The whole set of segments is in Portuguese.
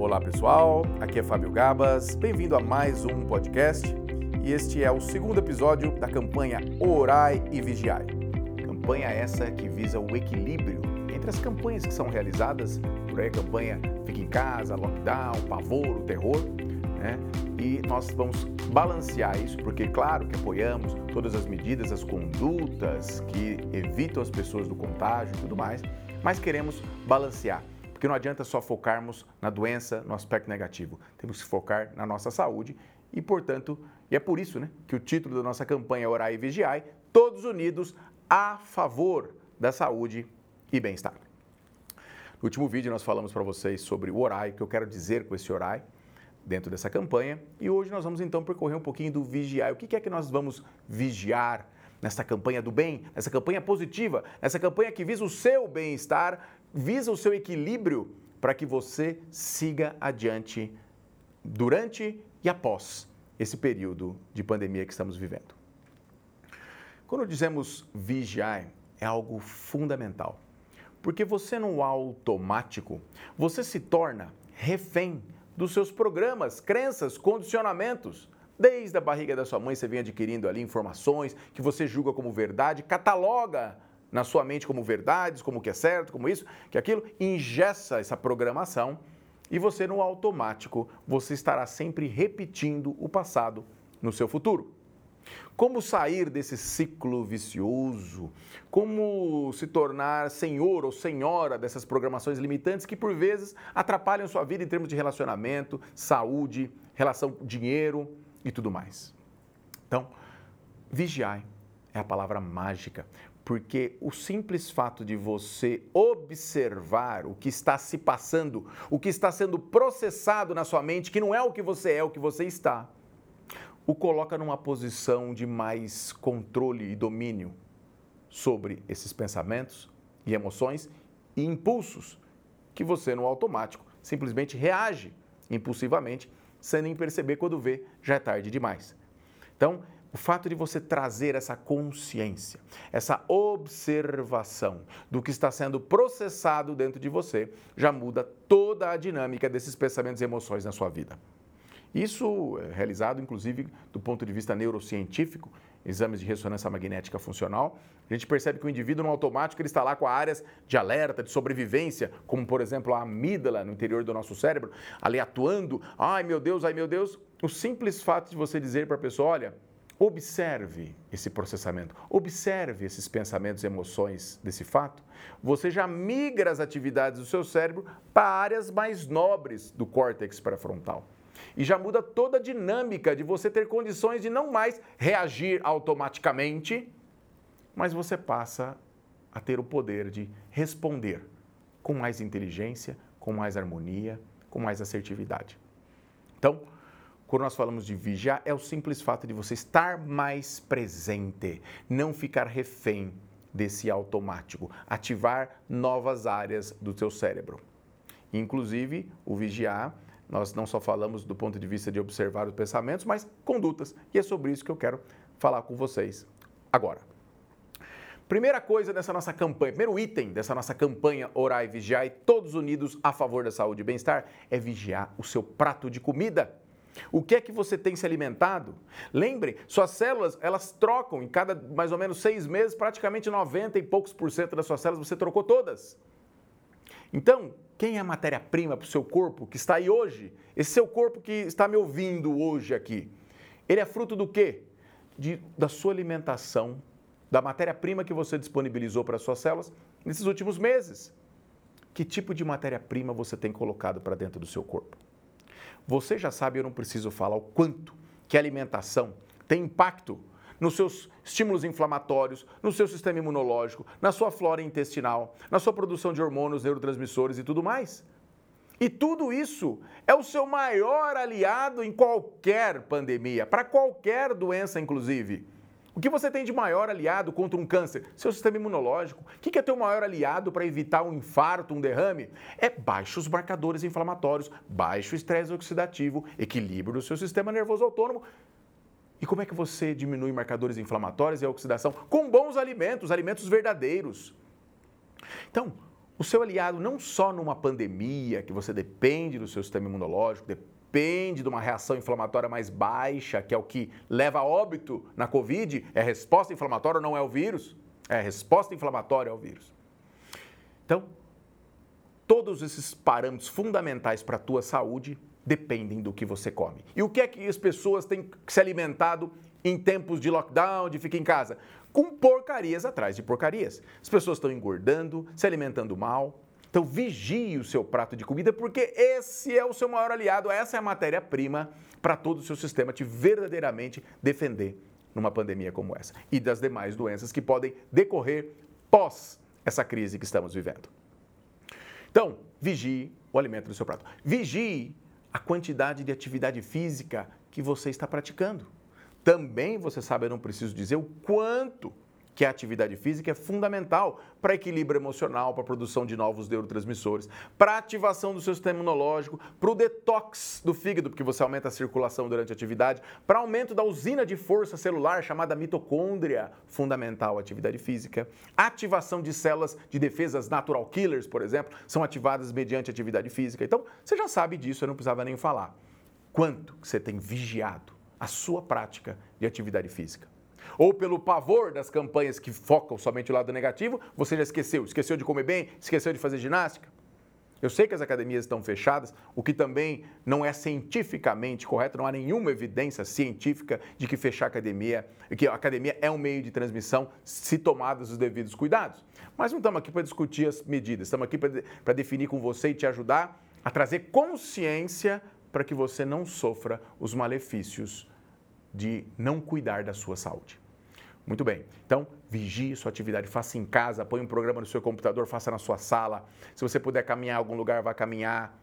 Olá pessoal, aqui é Fábio Gabas, bem-vindo a mais um podcast e este é o segundo episódio da campanha Orai e Vigiai. Campanha essa que visa o equilíbrio entre as campanhas que são realizadas, por aí a campanha Fica em Casa, Lockdown, Pavor, Terror, né? E nós vamos balancear isso, porque claro que apoiamos todas as medidas, as condutas que evitam as pessoas do contágio e tudo mais, mas queremos balancear. Porque não adianta só focarmos na doença, no aspecto negativo. Temos que focar na nossa saúde e, portanto, e é por isso né, que o título da nossa campanha é Orai e Vigiai, todos unidos a favor da saúde e bem-estar. No último vídeo nós falamos para vocês sobre o orai, o que eu quero dizer com esse orai dentro dessa campanha. E hoje nós vamos então percorrer um pouquinho do vigiar. O que é que nós vamos vigiar nessa campanha do bem, nessa campanha positiva, nessa campanha que visa o seu bem-estar, visa o seu equilíbrio para que você siga adiante durante e após esse período de pandemia que estamos vivendo. Quando dizemos vigiar, é algo fundamental. Porque você no automático, você se torna refém dos seus programas, crenças, condicionamentos. Desde a barriga da sua mãe você vem adquirindo ali informações que você julga como verdade, cataloga na sua mente como verdades, como que é certo, como isso, que aquilo, ingessa essa programação e você no automático, você estará sempre repetindo o passado no seu futuro. Como sair desse ciclo vicioso? Como se tornar senhor ou senhora dessas programações limitantes que por vezes atrapalham sua vida em termos de relacionamento, saúde, relação dinheiro e tudo mais? Então, vigiai é a palavra mágica, porque o simples fato de você observar o que está se passando, o que está sendo processado na sua mente, que não é o que você é, é o que você está, o coloca numa posição de mais controle e domínio sobre esses pensamentos e emoções e impulsos que você no automático simplesmente reage impulsivamente, sem nem perceber quando vê já é tarde demais. Então, o fato de você trazer essa consciência, essa observação do que está sendo processado dentro de você, já muda toda a dinâmica desses pensamentos e emoções na sua vida. Isso é realizado, inclusive, do ponto de vista neurocientífico, exames de ressonância magnética funcional. A gente percebe que o indivíduo, no automático, ele está lá com áreas de alerta, de sobrevivência, como, por exemplo, a amígdala no interior do nosso cérebro, ali atuando. Ai, meu Deus, ai, meu Deus. O simples fato de você dizer para a pessoa, olha, Observe esse processamento, observe esses pensamentos e emoções desse fato. Você já migra as atividades do seu cérebro para áreas mais nobres do córtex pré-frontal. E já muda toda a dinâmica de você ter condições de não mais reagir automaticamente, mas você passa a ter o poder de responder com mais inteligência, com mais harmonia, com mais assertividade. Então, quando nós falamos de vigiar, é o simples fato de você estar mais presente, não ficar refém desse automático, ativar novas áreas do teu cérebro. Inclusive, o vigiar, nós não só falamos do ponto de vista de observar os pensamentos, mas condutas. E é sobre isso que eu quero falar com vocês agora. Primeira coisa dessa nossa campanha, primeiro item dessa nossa campanha Orar e Vigiar, todos unidos a favor da saúde e bem-estar, é vigiar o seu prato de comida. O que é que você tem se alimentado? Lembre, suas células, elas trocam em cada mais ou menos seis meses, praticamente 90 e poucos por cento das suas células você trocou todas. Então, quem é a matéria-prima para o seu corpo que está aí hoje? Esse seu corpo que está me ouvindo hoje aqui, ele é fruto do quê? De, da sua alimentação, da matéria-prima que você disponibilizou para as suas células nesses últimos meses. Que tipo de matéria-prima você tem colocado para dentro do seu corpo? Você já sabe, eu não preciso falar o quanto que a alimentação tem impacto nos seus estímulos inflamatórios, no seu sistema imunológico, na sua flora intestinal, na sua produção de hormônios, neurotransmissores e tudo mais. E tudo isso é o seu maior aliado em qualquer pandemia, para qualquer doença, inclusive. O que você tem de maior aliado contra um câncer? Seu sistema imunológico. O que é teu maior aliado para evitar um infarto, um derrame? É baixos marcadores inflamatórios, baixo estresse oxidativo, equilíbrio do seu sistema nervoso autônomo. E como é que você diminui marcadores inflamatórios e a oxidação? Com bons alimentos, alimentos verdadeiros. Então, o seu aliado não só numa pandemia, que você depende do seu sistema imunológico, depende de uma reação inflamatória mais baixa, que é o que leva a óbito na Covid, é resposta inflamatória ou não é o vírus? É resposta inflamatória ao vírus. Então, todos esses parâmetros fundamentais para a tua saúde dependem do que você come. E o que é que as pessoas têm se alimentado em tempos de lockdown, de ficar em casa? Com porcarias atrás de porcarias. As pessoas estão engordando, se alimentando mal. Então vigie o seu prato de comida, porque esse é o seu maior aliado, essa é a matéria-prima para todo o seu sistema te verdadeiramente defender numa pandemia como essa e das demais doenças que podem decorrer pós essa crise que estamos vivendo. Então, vigie o alimento do seu prato. Vigie a quantidade de atividade física que você está praticando. Também você sabe, eu não preciso dizer o quanto que a atividade física é fundamental para equilíbrio emocional, para a produção de novos neurotransmissores, para a ativação do seu sistema imunológico, para o detox do fígado, porque você aumenta a circulação durante a atividade, para aumento da usina de força celular chamada mitocôndria, fundamental a atividade física, ativação de células de defesas natural killers, por exemplo, são ativadas mediante atividade física. Então, você já sabe disso, eu não precisava nem falar. Quanto você tem vigiado a sua prática de atividade física? Ou pelo pavor das campanhas que focam somente o lado negativo, você já esqueceu. Esqueceu de comer bem, esqueceu de fazer ginástica. Eu sei que as academias estão fechadas, o que também não é cientificamente correto, não há nenhuma evidência científica de que fechar a academia, que a academia é um meio de transmissão se tomados os devidos cuidados. Mas não estamos aqui para discutir as medidas, estamos aqui para definir com você e te ajudar a trazer consciência para que você não sofra os malefícios de não cuidar da sua saúde. Muito bem. Então, vigie sua atividade, faça em casa, põe um programa no seu computador, faça na sua sala. Se você puder caminhar em algum lugar, vá caminhar.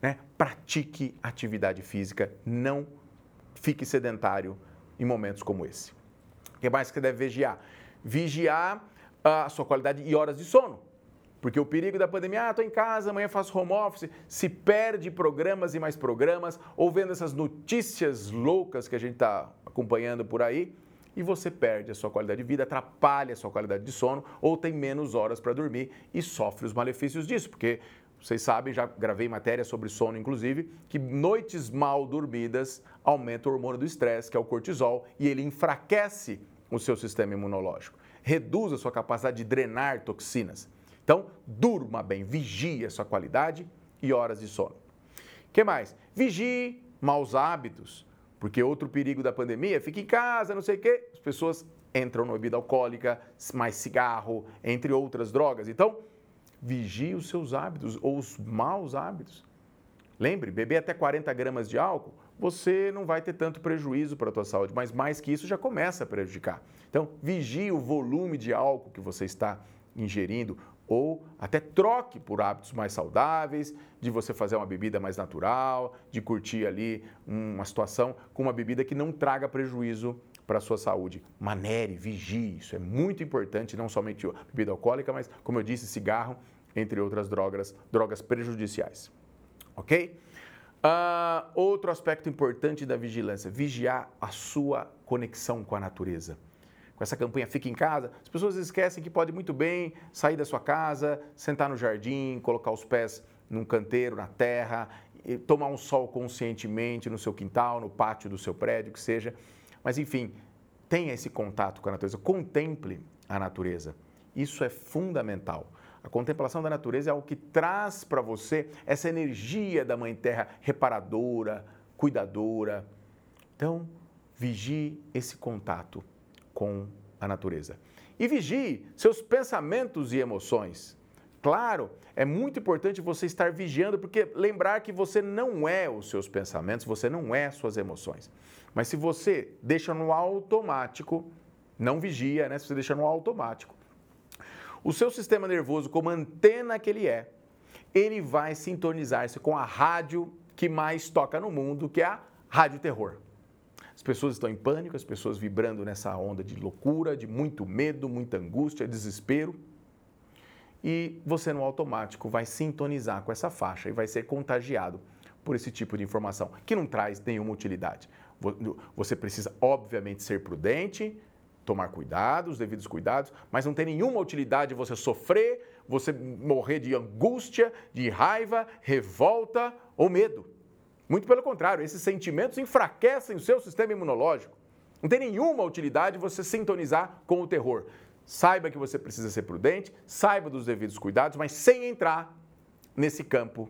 Né? Pratique atividade física, não fique sedentário em momentos como esse. O que mais que você deve vigiar? Vigiar a sua qualidade e horas de sono. Porque o perigo da pandemia, ah, estou em casa, amanhã faço home office, se perde programas e mais programas, ou vendo essas notícias loucas que a gente está acompanhando por aí, e você perde a sua qualidade de vida, atrapalha a sua qualidade de sono ou tem menos horas para dormir e sofre os malefícios disso, porque vocês sabem, já gravei matéria sobre sono, inclusive, que noites mal dormidas aumentam o hormônio do estresse, que é o cortisol, e ele enfraquece o seu sistema imunológico, reduz a sua capacidade de drenar toxinas. Então, durma bem, vigie a sua qualidade e horas de sono. Que mais? Vigie maus hábitos. Porque outro perigo da pandemia, fica em casa, não sei o quê, as pessoas entram na bebida alcoólica, mais cigarro, entre outras drogas. Então, vigie os seus hábitos ou os maus hábitos. Lembre, beber até 40 gramas de álcool, você não vai ter tanto prejuízo para a tua saúde, mas mais que isso já começa a prejudicar. Então, vigie o volume de álcool que você está ingerindo, ou até troque por hábitos mais saudáveis, de você fazer uma bebida mais natural, de curtir ali uma situação com uma bebida que não traga prejuízo para a sua saúde. Manere, vigie, isso é muito importante, não somente a bebida alcoólica, mas, como eu disse, cigarro, entre outras drogas, drogas prejudiciais. Ok? Uh, outro aspecto importante da vigilância, vigiar a sua conexão com a natureza com essa campanha Fica em Casa, as pessoas esquecem que pode muito bem sair da sua casa, sentar no jardim, colocar os pés num canteiro, na terra, tomar um sol conscientemente no seu quintal, no pátio do seu prédio, que seja. Mas, enfim, tenha esse contato com a natureza, contemple a natureza. Isso é fundamental. A contemplação da natureza é algo que traz para você essa energia da Mãe Terra reparadora, cuidadora. Então, vigie esse contato com a natureza. E vigie seus pensamentos e emoções. Claro, é muito importante você estar vigiando, porque lembrar que você não é os seus pensamentos, você não é suas emoções. Mas se você deixa no automático, não vigia, né? Se você deixa no automático, o seu sistema nervoso, como antena que ele é, ele vai sintonizar-se com a rádio que mais toca no mundo, que é a rádio terror. As pessoas estão em pânico, as pessoas vibrando nessa onda de loucura, de muito medo, muita angústia, desespero. E você, no automático, vai sintonizar com essa faixa e vai ser contagiado por esse tipo de informação, que não traz nenhuma utilidade. Você precisa, obviamente, ser prudente, tomar cuidado, os devidos cuidados, mas não tem nenhuma utilidade você sofrer, você morrer de angústia, de raiva, revolta ou medo. Muito pelo contrário, esses sentimentos enfraquecem o seu sistema imunológico. Não tem nenhuma utilidade você sintonizar com o terror. Saiba que você precisa ser prudente, saiba dos devidos cuidados, mas sem entrar nesse campo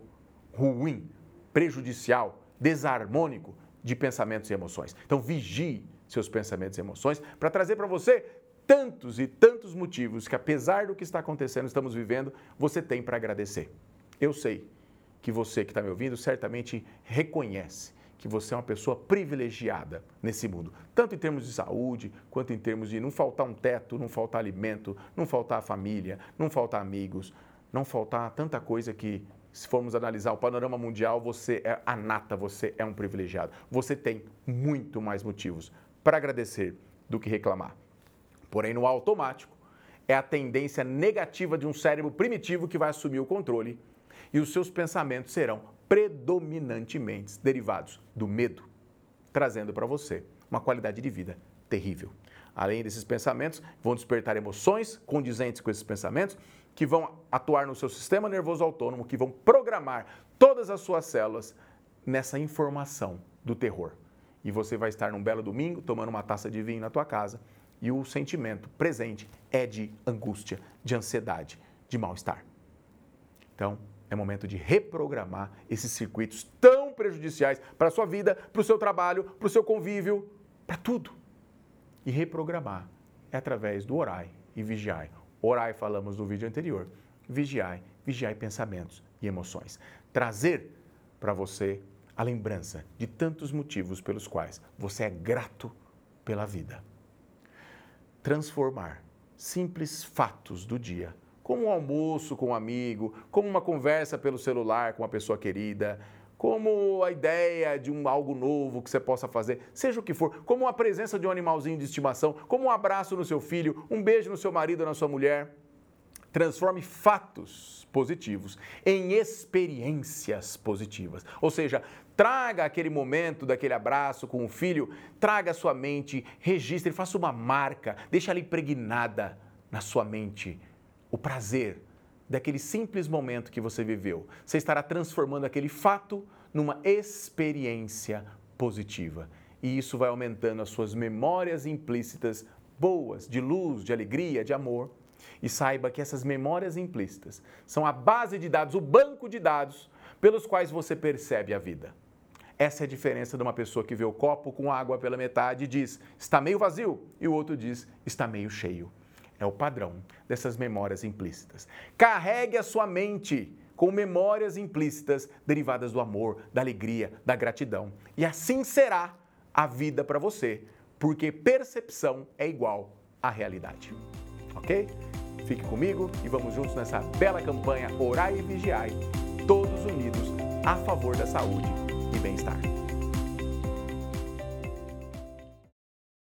ruim, prejudicial, desarmônico de pensamentos e emoções. Então vigie seus pensamentos e emoções para trazer para você tantos e tantos motivos que apesar do que está acontecendo, estamos vivendo, você tem para agradecer. Eu sei que você que está me ouvindo certamente reconhece que você é uma pessoa privilegiada nesse mundo, tanto em termos de saúde, quanto em termos de não faltar um teto, não faltar alimento, não faltar família, não faltar amigos, não faltar tanta coisa que, se formos analisar o panorama mundial, você é a nata, você é um privilegiado. Você tem muito mais motivos para agradecer do que reclamar. Porém, no automático, é a tendência negativa de um cérebro primitivo que vai assumir o controle e os seus pensamentos serão predominantemente derivados do medo, trazendo para você uma qualidade de vida terrível. Além desses pensamentos, vão despertar emoções condizentes com esses pensamentos, que vão atuar no seu sistema nervoso autônomo, que vão programar todas as suas células nessa informação do terror. E você vai estar num belo domingo tomando uma taça de vinho na tua casa e o sentimento presente é de angústia, de ansiedade, de mal-estar. Então, é momento de reprogramar esses circuitos tão prejudiciais para a sua vida, para o seu trabalho, para o seu convívio, para tudo. E reprogramar é através do orai e vigiai. Orai falamos no vídeo anterior. Vigiai, vigiai pensamentos e emoções. Trazer para você a lembrança de tantos motivos pelos quais você é grato pela vida. Transformar simples fatos do dia como um almoço com um amigo, como uma conversa pelo celular com uma pessoa querida, como a ideia de um algo novo que você possa fazer, seja o que for, como a presença de um animalzinho de estimação, como um abraço no seu filho, um beijo no seu marido ou na sua mulher. Transforme fatos positivos em experiências positivas. Ou seja, traga aquele momento daquele abraço com o filho, traga a sua mente, registre, faça uma marca, deixa ela impregnada na sua mente o prazer daquele simples momento que você viveu. Você estará transformando aquele fato numa experiência positiva. E isso vai aumentando as suas memórias implícitas boas, de luz, de alegria, de amor. E saiba que essas memórias implícitas são a base de dados, o banco de dados pelos quais você percebe a vida. Essa é a diferença de uma pessoa que vê o copo com água pela metade e diz está meio vazio e o outro diz está meio cheio é o padrão dessas memórias implícitas. Carregue a sua mente com memórias implícitas derivadas do amor, da alegria, da gratidão. E assim será a vida para você, porque percepção é igual à realidade. Ok? Fique comigo e vamos juntos nessa bela campanha Orai e Vigiai, todos unidos a favor da saúde e bem-estar.